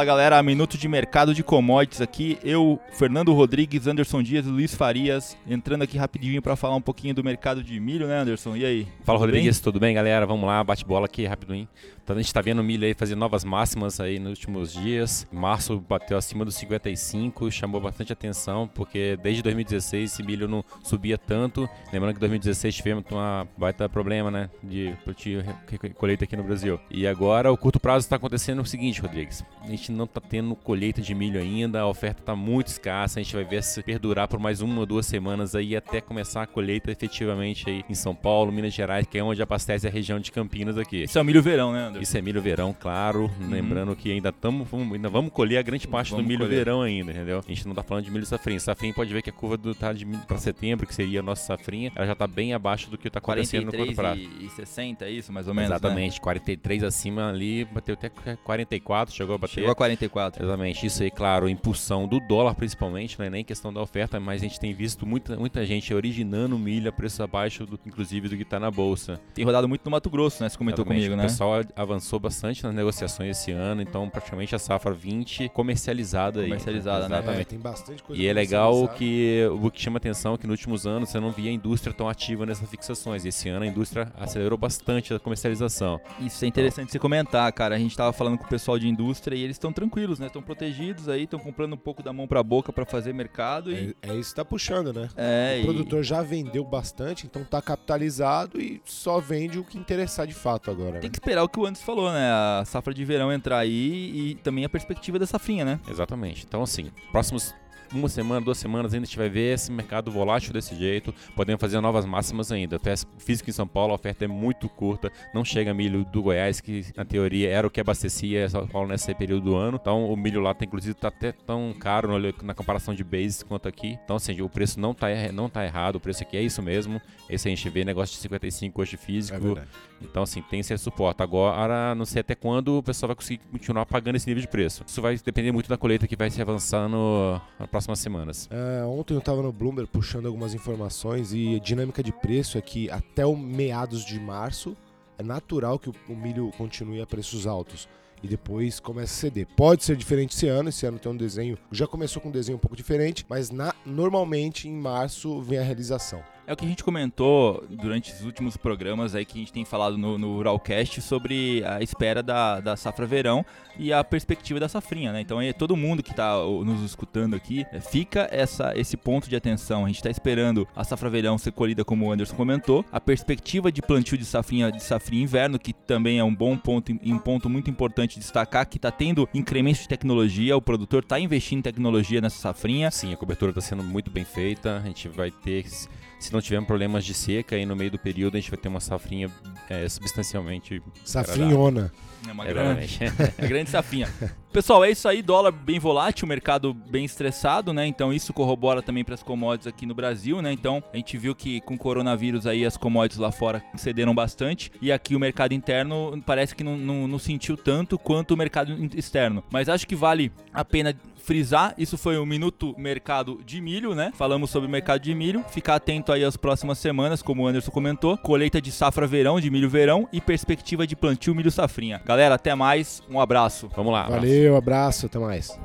Fala galera, minuto de mercado de commodities aqui. Eu, Fernando Rodrigues, Anderson Dias e Luiz Farias, entrando aqui rapidinho para falar um pouquinho do mercado de milho, né, Anderson? E aí? Fala Rodrigues, bem? tudo bem, galera? Vamos lá, bate bola aqui rapidinho. Então a gente está vendo o milho aí fazer novas máximas aí nos últimos dias. Março bateu acima dos 55, chamou bastante atenção, porque desde 2016 esse milho não subia tanto. Lembrando que 2016 tivemos uma baita problema, né, de colheita aqui no Brasil. E agora o curto prazo está acontecendo o seguinte, Rodrigues. A gente não está tendo colheita de milho ainda, a oferta está muito escassa. A gente vai ver se perdurar por mais uma ou duas semanas aí até começar a colheita efetivamente aí em São Paulo, Minas Gerais, que é onde abastece a região de Campinas aqui. Isso é milho verão, né? Isso é milho verão, claro. Uhum. Lembrando que ainda estamos, ainda vamos colher a grande parte vamos do milho colher. verão ainda, entendeu? A gente não está falando de milho safrinha. Safrinha pode ver que a curva do tá de para setembro, que seria a nossa safrinha, ela já está bem abaixo do que está acontecendo no curto prazo. E 60 é isso, mais ou menos. Né? Exatamente, né? 43 acima ali, bateu até 44, chegou a bater. Chegou a 44. Exatamente. Isso aí, claro, impulsão do dólar principalmente, não é nem questão da oferta, mas a gente tem visto muita, muita gente originando milho a preço abaixo, do, inclusive, do que está na bolsa. Tem rodado muito no Mato Grosso, né? Você comentou Exatamente. comigo, né? O pessoal avançou bastante nas negociações esse ano, então praticamente a safra 20 comercializada. Comercializada, aí. né? Exatamente. É, tem bastante coisa E é legal que o que chama atenção é que nos últimos anos você não via a indústria tão ativa nessas fixações. Esse ano a indústria acelerou bastante a comercialização. Isso é interessante então, você comentar, cara. A gente estava falando com o pessoal de indústria e eles estão tranquilos, né? Estão protegidos aí, estão comprando um pouco da mão para boca para fazer mercado. E... É, é, isso que tá puxando, né? É, o e... produtor já vendeu bastante, então tá capitalizado e só vende o que interessar de fato agora. Tem né? que esperar o que o Anderson falou, né? A safra de verão entrar aí e também a perspectiva da safrinha, né? Exatamente. Então, assim, próximos uma semana, duas semanas ainda a gente vai ver esse mercado volátil desse jeito, podemos fazer novas máximas ainda. Físico em São Paulo, a oferta é muito curta, não chega milho do Goiás, que na teoria era o que abastecia São Paulo nesse período do ano. Então o milho lá, tá, inclusive, está até tão caro na comparação de bases quanto aqui. Então, assim, o preço não está não tá errado, o preço aqui é isso mesmo. Esse a gente vê negócio de 55 hoje físico. É então, assim, tem esse suporte. Agora, não sei até quando o pessoal vai conseguir continuar pagando esse nível de preço. Isso vai depender muito da colheita que vai se avançando na próximas semanas. É, ontem eu estava no Bloomberg puxando algumas informações e a dinâmica de preço é que até o meados de março é natural que o milho continue a preços altos e depois começa a ceder. Pode ser diferente esse ano, esse ano tem um desenho, já começou com um desenho um pouco diferente, mas na, normalmente em março vem a realização. É o que a gente comentou durante os últimos programas aí que a gente tem falado no, no Ruralcast sobre a espera da, da safra verão e a perspectiva da safrinha, né? Então é todo mundo que está nos escutando aqui, é, fica essa, esse ponto de atenção. A gente está esperando a safra verão ser colhida, como o Anderson comentou, a perspectiva de plantio de safrinha de safrinha inverno, que também é um bom ponto um ponto muito importante destacar, que está tendo incremento de tecnologia, o produtor está investindo em tecnologia nessa safrinha. Sim, a cobertura está sendo muito bem feita, a gente vai ter se não tivermos problemas de seca aí no meio do período, a gente vai ter uma safrinha é, substancialmente. Safrinhona. É uma grande, é grande safrinha. Pessoal, é isso aí, dólar bem volátil, mercado bem estressado, né? Então isso corrobora também para as commodities aqui no Brasil, né? Então a gente viu que com o coronavírus aí as commodities lá fora cederam bastante e aqui o mercado interno parece que não, não, não sentiu tanto quanto o mercado externo. Mas acho que vale a pena frisar, isso foi o Minuto Mercado de Milho, né? Falamos sobre o mercado de milho. Ficar atento aí às próximas semanas, como o Anderson comentou. Colheita de safra verão, de milho verão e perspectiva de plantio milho safrinha. Galera, até mais. Um abraço. Vamos lá. Valeu, abraço, até mais.